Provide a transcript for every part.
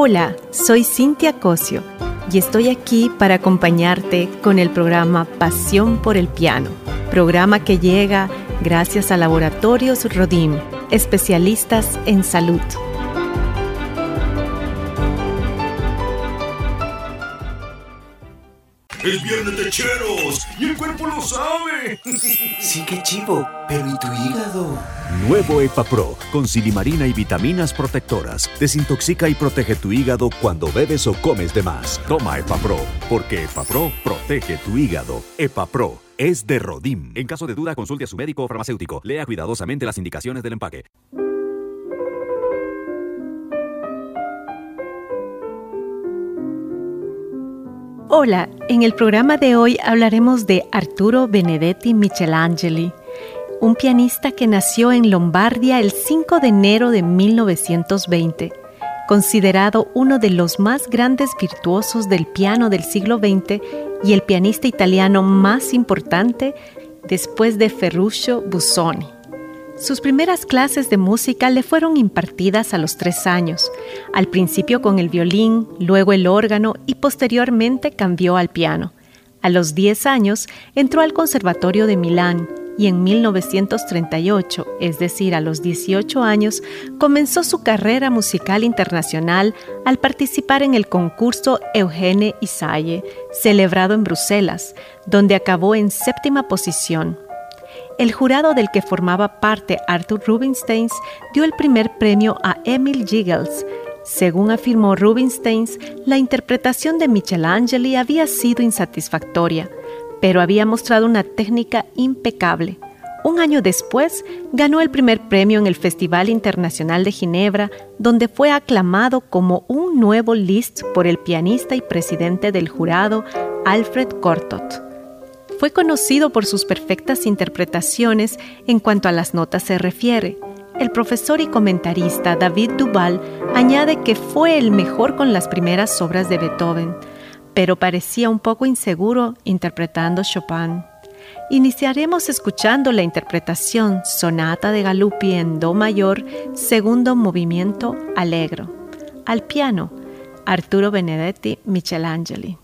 Hola, soy Cintia Cosio y estoy aquí para acompañarte con el programa Pasión por el Piano, programa que llega gracias a Laboratorios Rodim, especialistas en salud. ¡Es viernes de cheros! ¡Y el cuerpo lo sabe! Sí, qué chivo, pero ¿y tu hígado? Nuevo EpaPro, con silimarina y vitaminas protectoras. Desintoxica y protege tu hígado cuando bebes o comes de más. Toma EpaPro, porque EpaPro protege tu hígado. EpaPro es de Rodim. En caso de duda, consulte a su médico o farmacéutico. Lea cuidadosamente las indicaciones del empaque. Hola, en el programa de hoy hablaremos de Arturo Benedetti Michelangeli, un pianista que nació en Lombardia el 5 de enero de 1920, considerado uno de los más grandes virtuosos del piano del siglo XX y el pianista italiano más importante después de Ferruccio Busoni. Sus primeras clases de música le fueron impartidas a los tres años, al principio con el violín, luego el órgano y posteriormente cambió al piano. A los diez años entró al Conservatorio de Milán y en 1938, es decir, a los 18 años, comenzó su carrera musical internacional al participar en el concurso Eugene Isaye, celebrado en Bruselas, donde acabó en séptima posición el jurado del que formaba parte Arthur Rubinstein dio el primer premio a Emil Giggles. Según afirmó Rubinstein, la interpretación de Michelangeli había sido insatisfactoria, pero había mostrado una técnica impecable. Un año después, ganó el primer premio en el Festival Internacional de Ginebra, donde fue aclamado como un nuevo Liszt por el pianista y presidente del jurado, Alfred Cortot fue conocido por sus perfectas interpretaciones en cuanto a las notas se refiere. El profesor y comentarista David Duval añade que fue el mejor con las primeras obras de Beethoven, pero parecía un poco inseguro interpretando Chopin. Iniciaremos escuchando la interpretación Sonata de Galuppi en Do mayor, segundo movimiento Allegro. Al piano, Arturo Benedetti Michelangeli.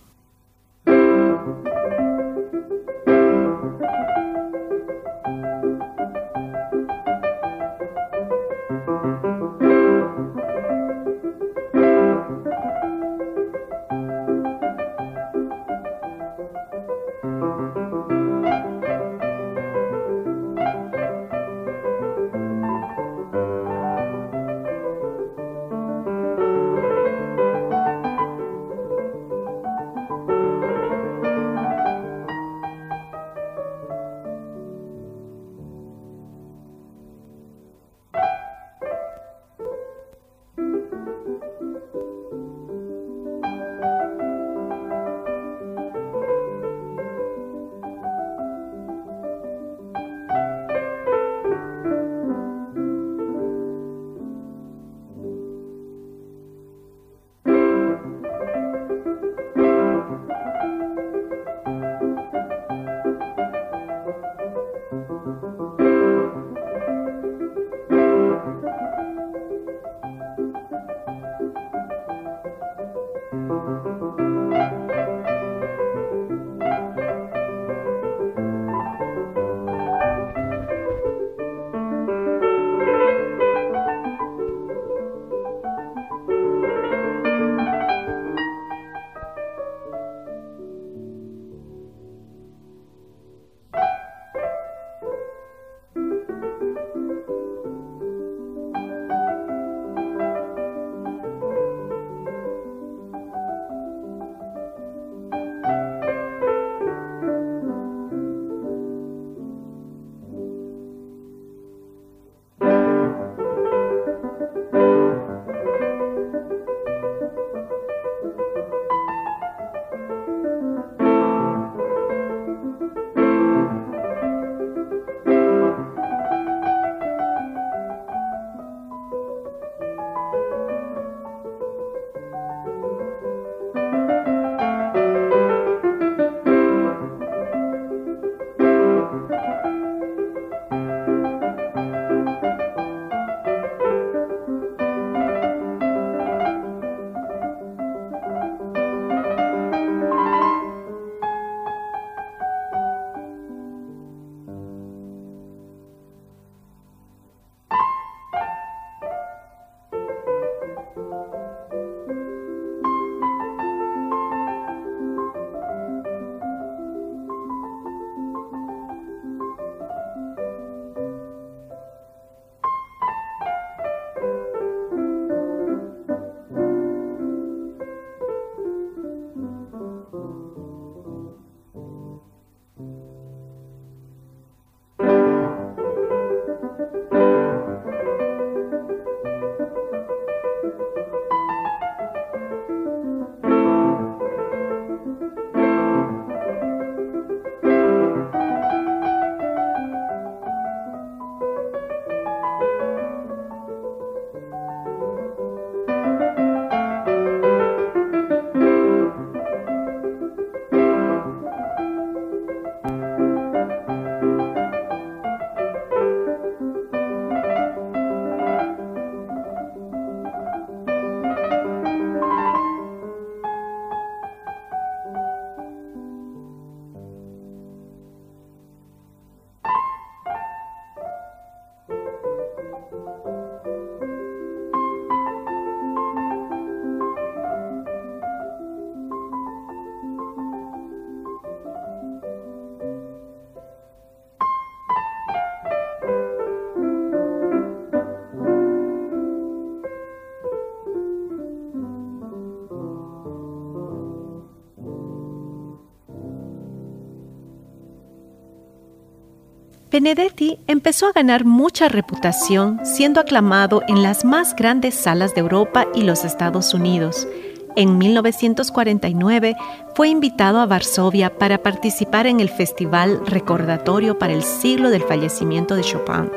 Benedetti empezó a ganar mucha reputación siendo aclamado en las más grandes salas de Europa y los Estados Unidos. En 1949 fue invitado a Varsovia para participar en el festival recordatorio para el siglo del fallecimiento de Chopin.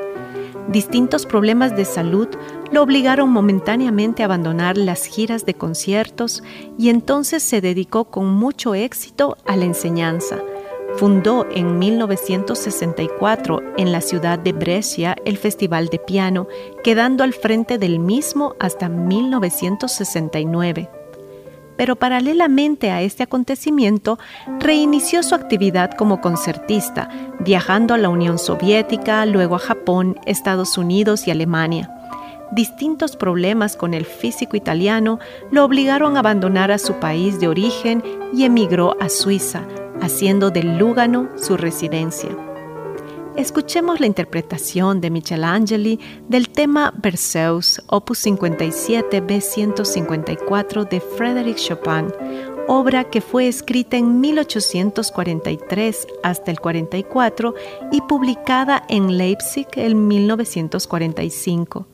Distintos problemas de salud lo obligaron momentáneamente a abandonar las giras de conciertos y entonces se dedicó con mucho éxito a la enseñanza. Fundó en 1964 en la ciudad de Brescia el Festival de Piano, quedando al frente del mismo hasta 1969 pero paralelamente a este acontecimiento reinició su actividad como concertista, viajando a la Unión Soviética, luego a Japón, Estados Unidos y Alemania. Distintos problemas con el físico italiano lo obligaron a abandonar a su país de origen y emigró a Suiza, haciendo de Lugano su residencia. Escuchemos la interpretación de Michelangeli del tema Berceus, opus 57 B154 de Frédéric Chopin, obra que fue escrita en 1843 hasta el 44 y publicada en Leipzig en 1945.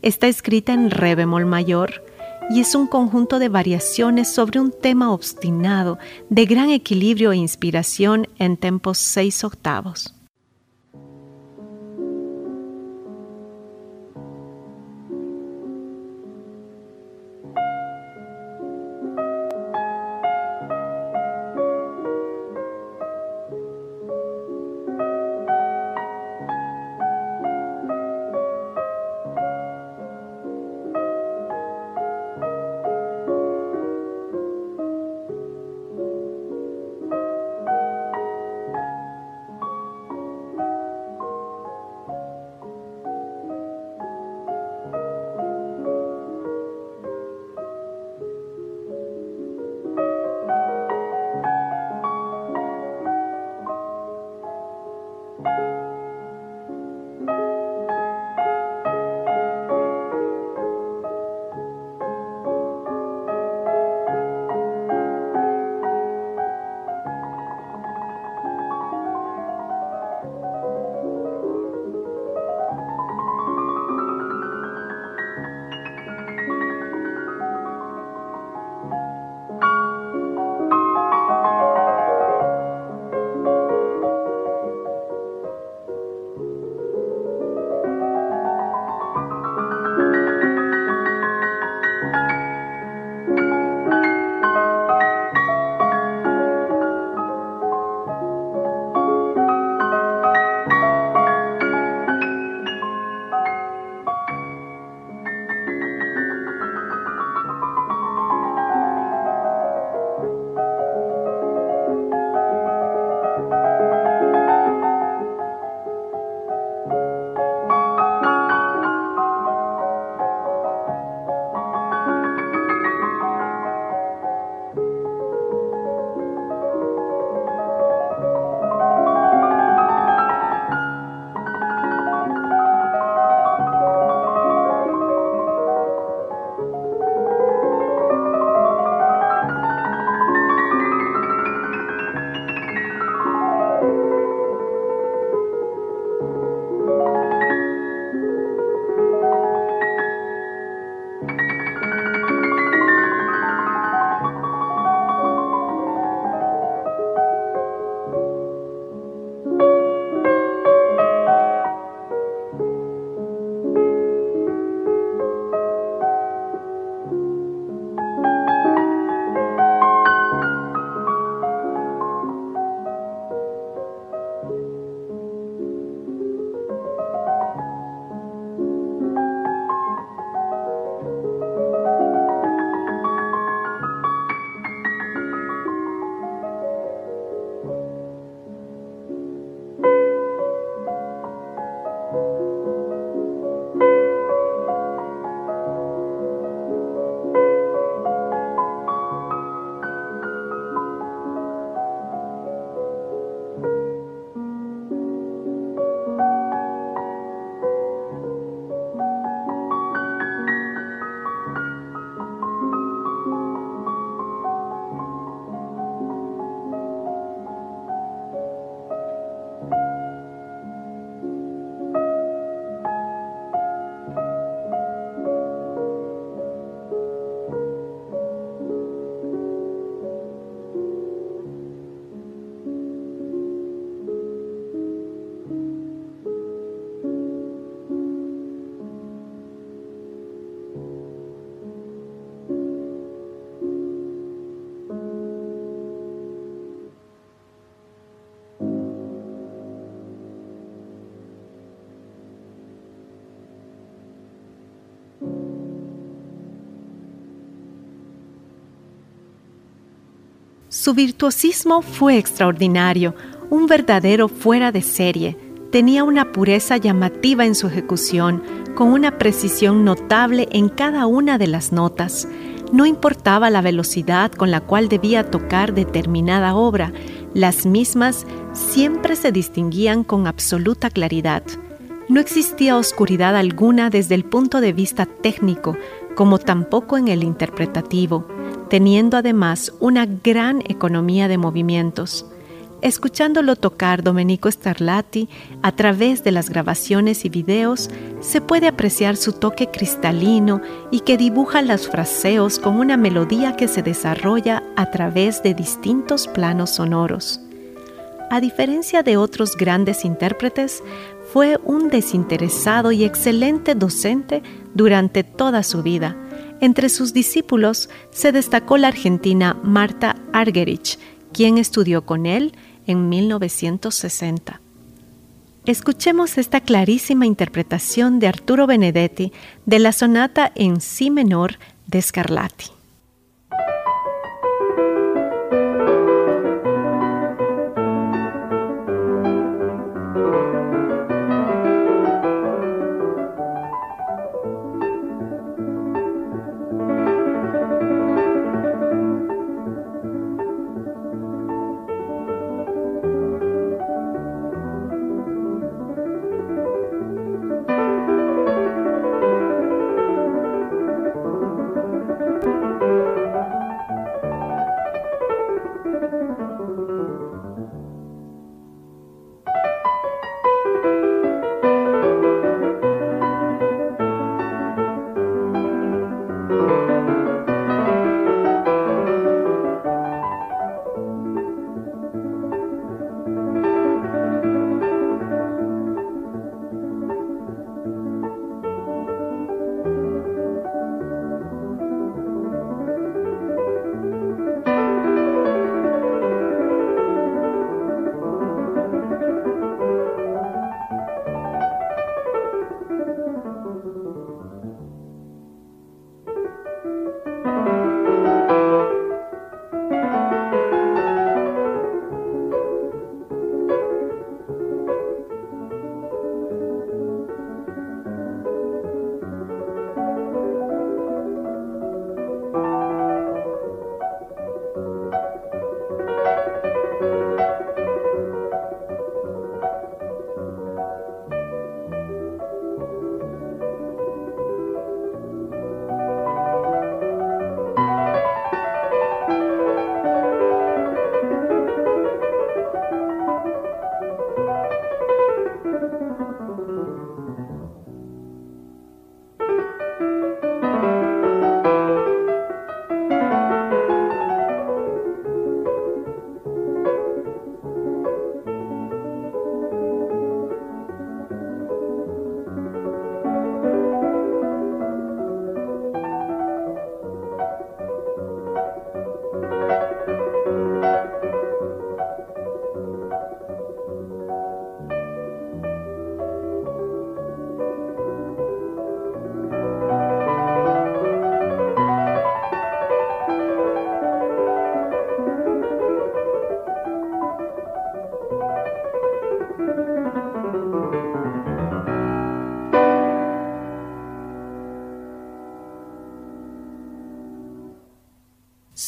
Está escrita en re bemol mayor y es un conjunto de variaciones sobre un tema obstinado de gran equilibrio e inspiración en tempos seis octavos. Su virtuosismo fue extraordinario, un verdadero fuera de serie. Tenía una pureza llamativa en su ejecución, con una precisión notable en cada una de las notas. No importaba la velocidad con la cual debía tocar determinada obra, las mismas siempre se distinguían con absoluta claridad. No existía oscuridad alguna desde el punto de vista técnico, como tampoco en el interpretativo, teniendo además una gran economía de movimientos. Escuchándolo tocar Domenico Starlati a través de las grabaciones y videos, se puede apreciar su toque cristalino y que dibuja los fraseos con una melodía que se desarrolla a través de distintos planos sonoros. A diferencia de otros grandes intérpretes, fue un desinteresado y excelente docente durante toda su vida. Entre sus discípulos se destacó la argentina Marta Argerich, quien estudió con él en 1960. Escuchemos esta clarísima interpretación de Arturo Benedetti de la sonata en Si menor de Scarlatti.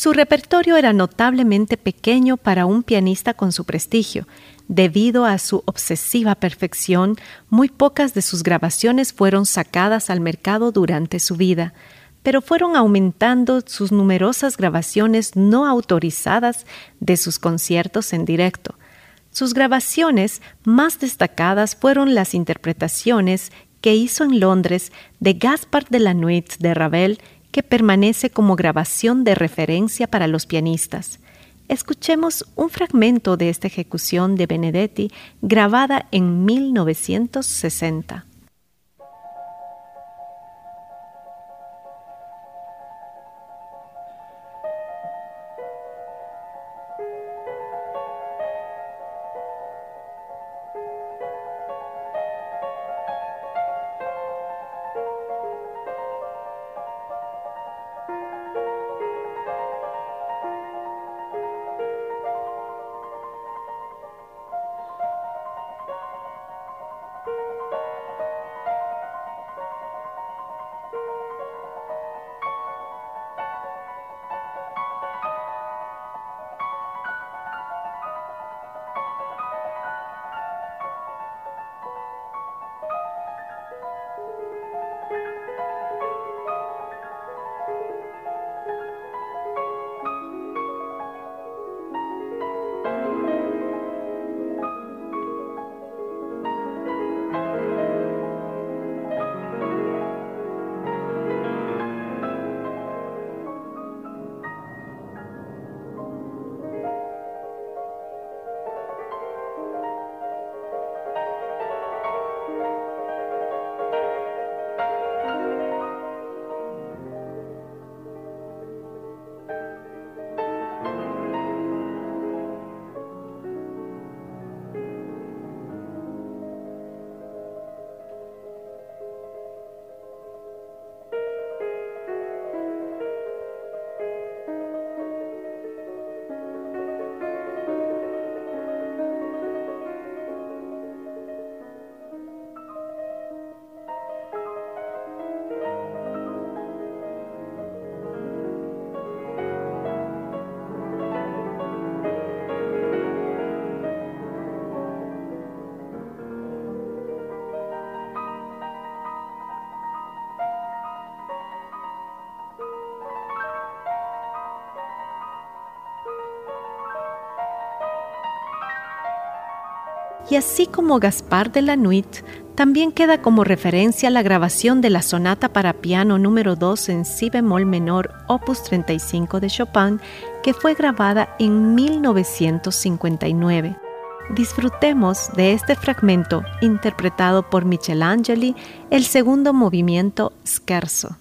Su repertorio era notablemente pequeño para un pianista con su prestigio. Debido a su obsesiva perfección, muy pocas de sus grabaciones fueron sacadas al mercado durante su vida, pero fueron aumentando sus numerosas grabaciones no autorizadas de sus conciertos en directo. Sus grabaciones más destacadas fueron las interpretaciones que hizo en Londres de Gaspard de la Nuit de Ravel que permanece como grabación de referencia para los pianistas. Escuchemos un fragmento de esta ejecución de Benedetti grabada en 1960. Y así como Gaspar de la Nuit, también queda como referencia la grabación de la sonata para piano número 2 en si bemol menor, opus 35 de Chopin, que fue grabada en 1959. Disfrutemos de este fragmento interpretado por Michelangeli, el segundo movimiento Scherzo.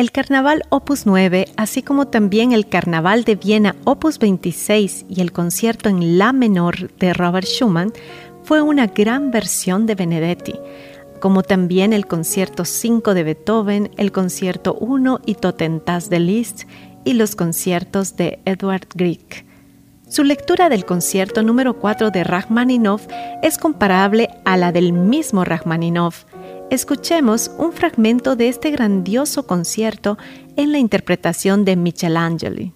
El Carnaval Opus 9, así como también el Carnaval de Viena Opus 26 y el concierto en La menor de Robert Schumann, fue una gran versión de Benedetti, como también el concierto 5 de Beethoven, el concierto 1 y Totentas de Liszt y los conciertos de Edward Grieg. Su lectura del concierto número 4 de Rachmaninoff es comparable a la del mismo Rachmaninoff, Escuchemos un fragmento de este grandioso concierto en la interpretación de Michelangelo.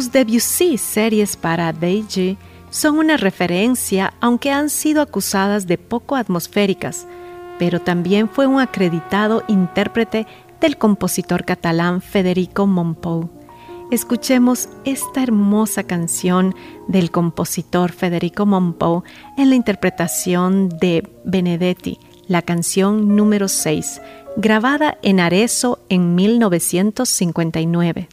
Sus Debussy series para Deiji son una referencia, aunque han sido acusadas de poco atmosféricas, pero también fue un acreditado intérprete del compositor catalán Federico Mompou. Escuchemos esta hermosa canción del compositor Federico Mompou en la interpretación de Benedetti, la canción número 6, grabada en Arezzo en 1959.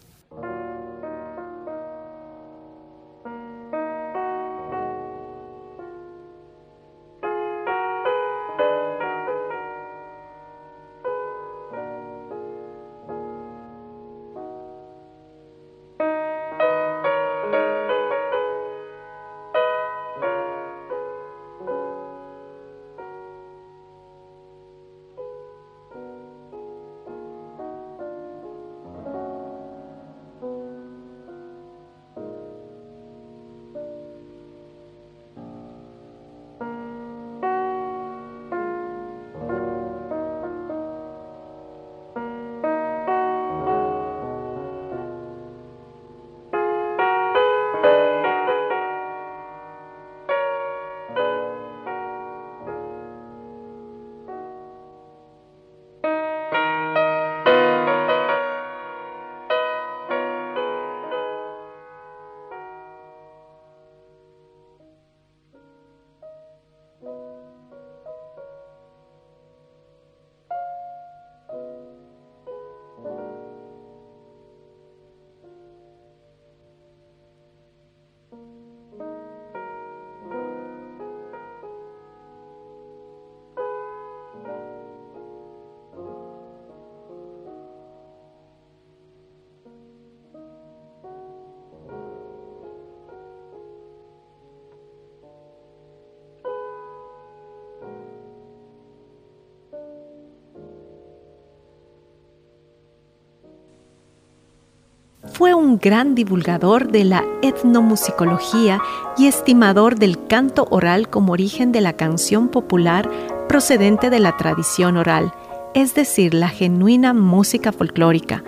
Fue un gran divulgador de la etnomusicología y estimador del canto oral como origen de la canción popular procedente de la tradición oral, es decir, la genuina música folclórica.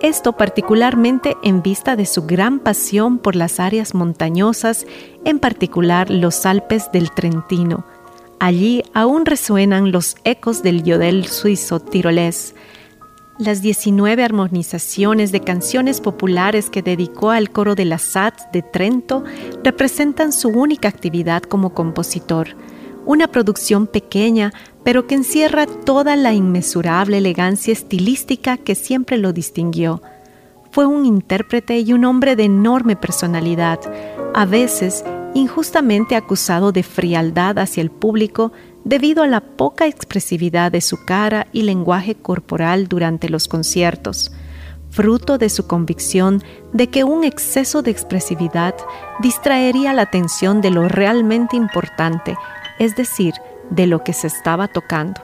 Esto particularmente en vista de su gran pasión por las áreas montañosas, en particular los Alpes del Trentino. Allí aún resuenan los ecos del yodel suizo tirolés, las 19 armonizaciones de canciones populares que dedicó al coro de la SAT de Trento representan su única actividad como compositor, una producción pequeña pero que encierra toda la inmesurable elegancia estilística que siempre lo distinguió. Fue un intérprete y un hombre de enorme personalidad, a veces injustamente acusado de frialdad hacia el público debido a la poca expresividad de su cara y lenguaje corporal durante los conciertos, fruto de su convicción de que un exceso de expresividad distraería la atención de lo realmente importante, es decir, de lo que se estaba tocando.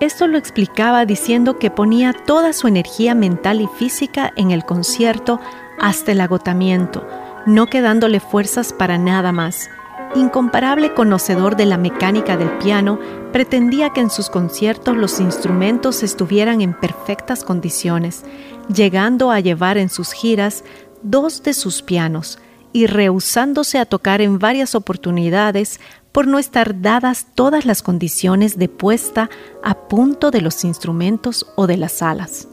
Esto lo explicaba diciendo que ponía toda su energía mental y física en el concierto hasta el agotamiento, no quedándole fuerzas para nada más, incomparable conocedor de la mecánica del piano, pretendía que en sus conciertos los instrumentos estuvieran en perfectas condiciones, llegando a llevar en sus giras dos de sus pianos y rehusándose a tocar en varias oportunidades por no estar dadas todas las condiciones de puesta a punto de los instrumentos o de las salas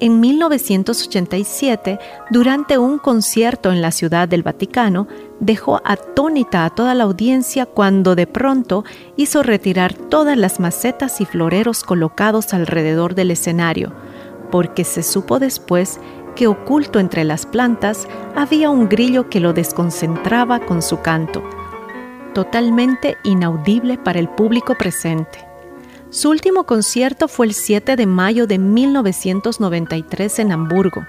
en 1987, durante un concierto en la Ciudad del Vaticano, dejó atónita a toda la audiencia cuando de pronto hizo retirar todas las macetas y floreros colocados alrededor del escenario, porque se supo después que oculto entre las plantas había un grillo que lo desconcentraba con su canto, totalmente inaudible para el público presente. Su último concierto fue el 7 de mayo de 1993 en Hamburgo.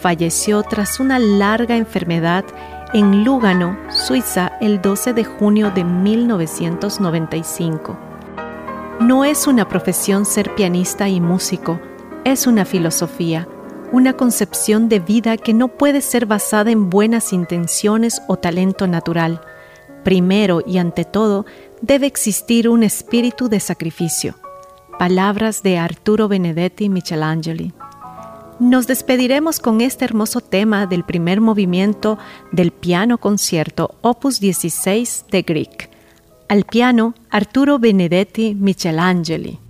Falleció tras una larga enfermedad en Lugano, Suiza, el 12 de junio de 1995. No es una profesión ser pianista y músico, es una filosofía, una concepción de vida que no puede ser basada en buenas intenciones o talento natural. Primero y ante todo, debe existir un espíritu de sacrificio. Palabras de Arturo Benedetti Michelangeli. Nos despediremos con este hermoso tema del primer movimiento del piano concierto Opus 16 de Grieg. Al piano, Arturo Benedetti Michelangeli.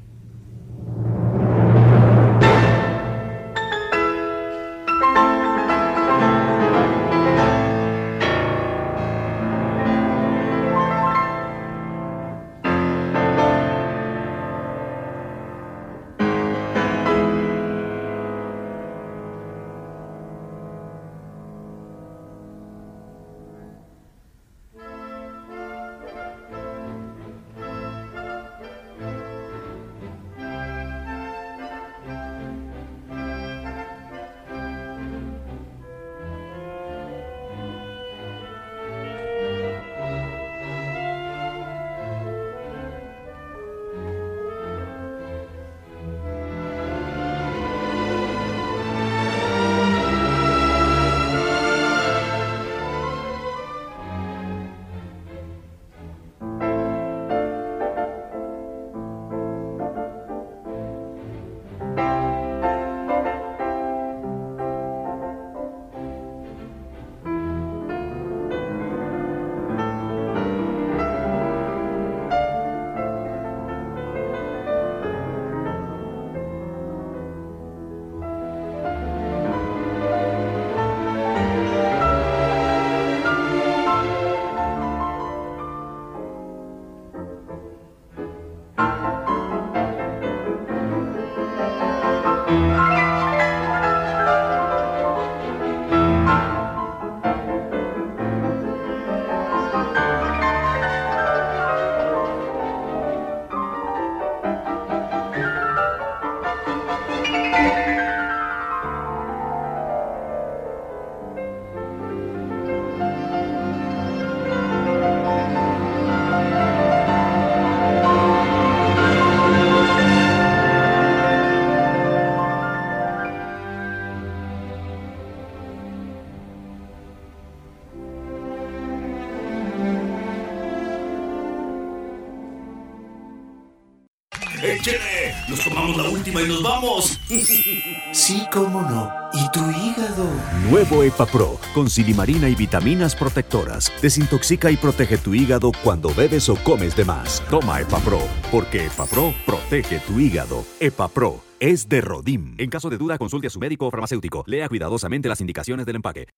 Nuevo EpaPro, con silimarina y vitaminas protectoras. Desintoxica y protege tu hígado cuando bebes o comes de más. Toma EpaPro, porque EpaPro protege tu hígado. EpaPro es de Rodim. En caso de duda, consulte a su médico o farmacéutico. Lea cuidadosamente las indicaciones del empaque.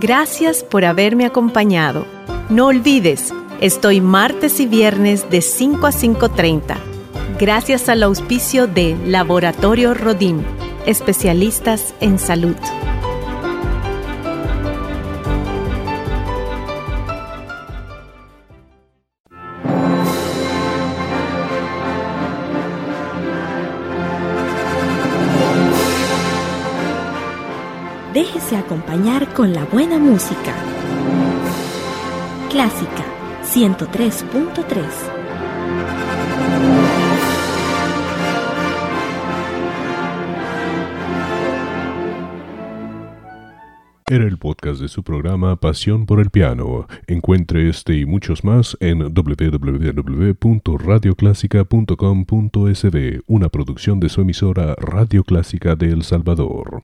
Gracias por haberme acompañado. No olvides, estoy martes y viernes de 5 a 5.30. Gracias al auspicio de Laboratorio Rodim, especialistas en salud. Déjese acompañar con la buena música. Clásica 103.3 Era el podcast de su programa Pasión por el Piano. Encuentre este y muchos más en www.radioclásica.com.sb, una producción de su emisora Radio Clásica de El Salvador.